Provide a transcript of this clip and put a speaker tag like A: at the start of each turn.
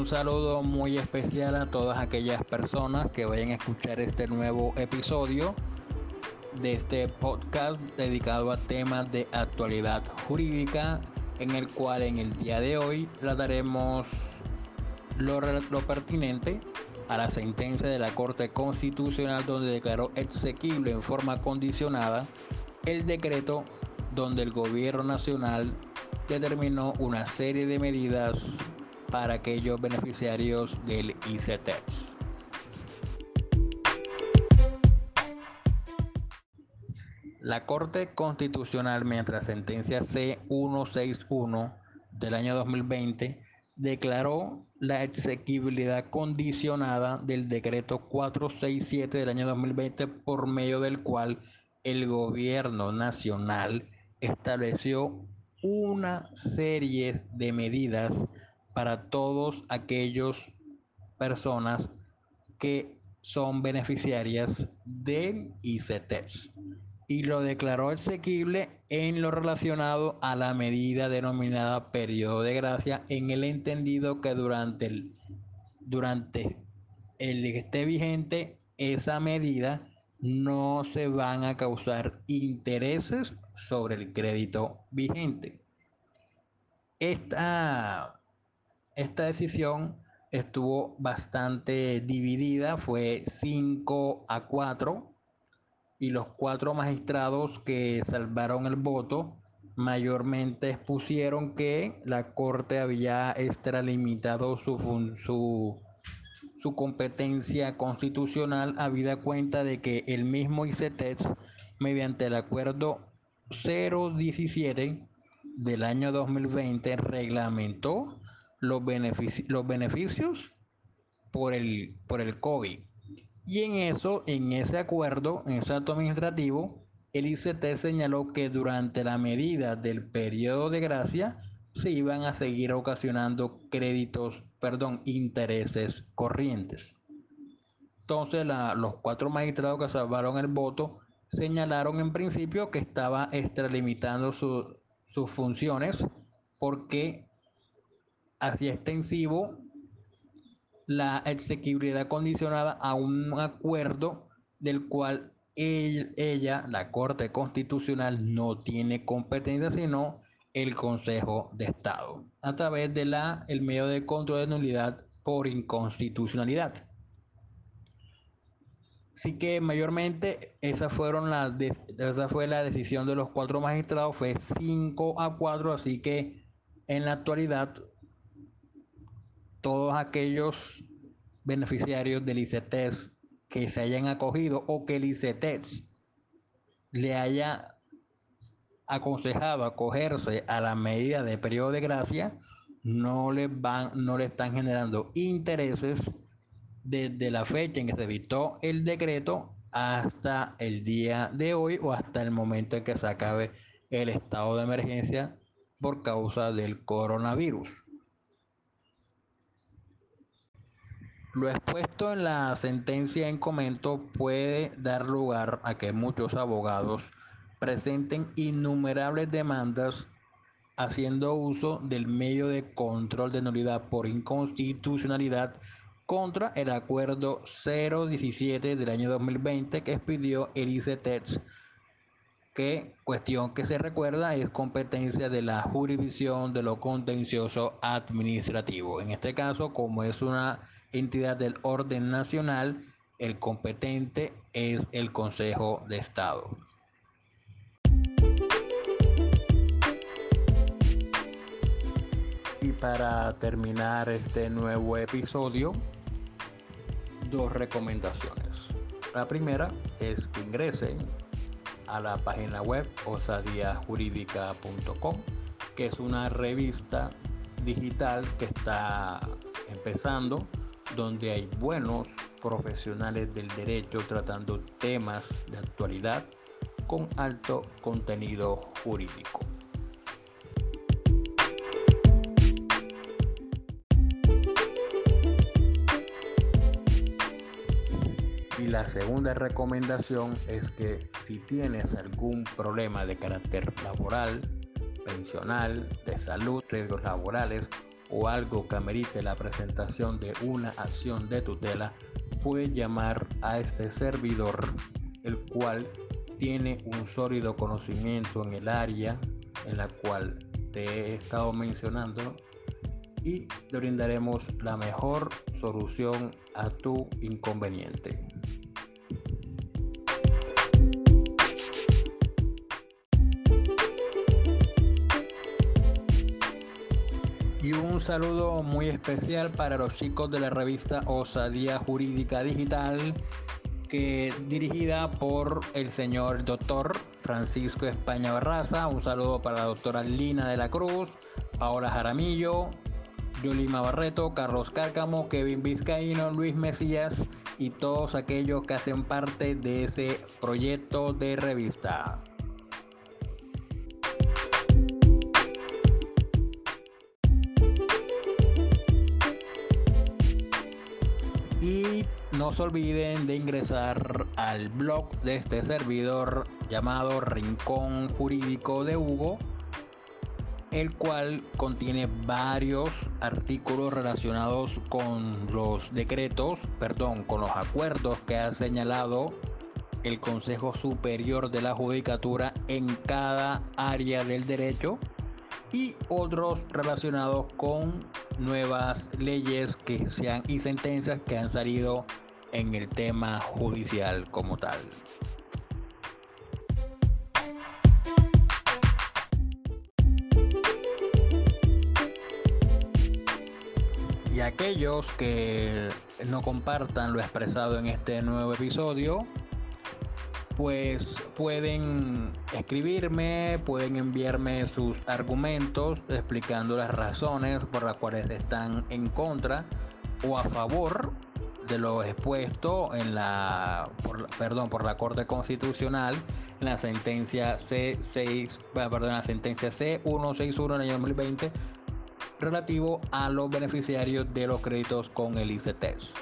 A: Un saludo muy especial a todas aquellas personas que vayan a escuchar este nuevo episodio de este podcast dedicado a temas de actualidad jurídica en el cual en el día de hoy trataremos lo, lo pertinente a la sentencia de la Corte Constitucional donde declaró exequible en forma condicionada el decreto donde el gobierno nacional determinó una serie de medidas para aquellos beneficiarios del ICTEX. La Corte Constitucional, mientras sentencia C161 del año 2020, declaró la exequibilidad condicionada del decreto 467 del año 2020 por medio del cual el gobierno nacional estableció una serie de medidas para todos aquellos personas que son beneficiarias del ICTEX y lo declaró exequible en lo relacionado a la medida denominada periodo de gracia en el entendido que durante el durante el que esté vigente esa medida no se van a causar intereses sobre el crédito vigente. Esta, esta decisión estuvo bastante dividida, fue 5 a 4 y los cuatro magistrados que salvaron el voto mayormente expusieron que la Corte había extralimitado su, su, su competencia constitucional habida cuenta de que el mismo ICETEX, mediante el acuerdo 017 del año 2020, reglamentó los, los beneficios por el, por el COVID y en eso, en ese acuerdo, en ese acto administrativo, el ICT señaló que durante la medida del periodo de gracia se iban a seguir ocasionando créditos, perdón, intereses corrientes. Entonces los cuatro magistrados que salvaron el voto señalaron en principio que estaba extralimitando sus funciones porque hacía extensivo la exequibilidad condicionada a un acuerdo del cual ella, la Corte Constitucional, no tiene competencia, sino el Consejo de Estado, a través de la, el medio de control de nulidad por inconstitucionalidad. Así que mayormente esa, fueron las esa fue la decisión de los cuatro magistrados, fue 5 a 4, así que en la actualidad todos aquellos beneficiarios del ICETEX que se hayan acogido o que el ICETEX le haya aconsejado acogerse a la medida de periodo de gracia, no le van, no le están generando intereses desde la fecha en que se dictó el decreto hasta el día de hoy o hasta el momento en que se acabe el estado de emergencia por causa del coronavirus. Lo expuesto en la sentencia en comento puede dar lugar a que muchos abogados presenten innumerables demandas haciendo uso del medio de control de nulidad por inconstitucionalidad contra el acuerdo 017 del año 2020 que expidió el ICETEX, que cuestión que se recuerda es competencia de la jurisdicción de lo contencioso administrativo. En este caso, como es una entidad del orden nacional, el competente es el Consejo de Estado. Y para terminar este nuevo episodio, dos recomendaciones. La primera es que ingresen a la página web osadiajurídica.com, que es una revista digital que está empezando donde hay buenos profesionales del derecho tratando temas de actualidad con alto contenido jurídico. Y la segunda recomendación es que si tienes algún problema de carácter laboral, pensional, de salud, riesgos laborales o algo que amerite la presentación de una acción de tutela, puede llamar a este servidor, el cual tiene un sólido conocimiento en el área en la cual te he estado mencionando y te brindaremos la mejor solución a tu inconveniente. Un saludo muy especial para los chicos de la revista Osadía Jurídica Digital, que dirigida por el señor doctor Francisco España Barraza. Un saludo para la doctora Lina de la Cruz, Paola Jaramillo, Yulima Barreto, Carlos Cárcamo, Kevin Vizcaíno, Luis Mesías y todos aquellos que hacen parte de ese proyecto de revista. Y no se olviden de ingresar al blog de este servidor llamado Rincón Jurídico de Hugo, el cual contiene varios artículos relacionados con los decretos, perdón, con los acuerdos que ha señalado el Consejo Superior de la Judicatura en cada área del derecho y otros relacionados con nuevas leyes que sean y sentencias que han salido en el tema judicial como tal. Y aquellos que no compartan lo expresado en este nuevo episodio, pues pueden escribirme, pueden enviarme sus argumentos explicando las razones por las cuales están en contra o a favor de lo expuesto en la, perdón, por la Corte Constitucional en la sentencia C6, perdón, la sentencia C161 del año 2020 relativo a los beneficiarios de los créditos con el ICTES.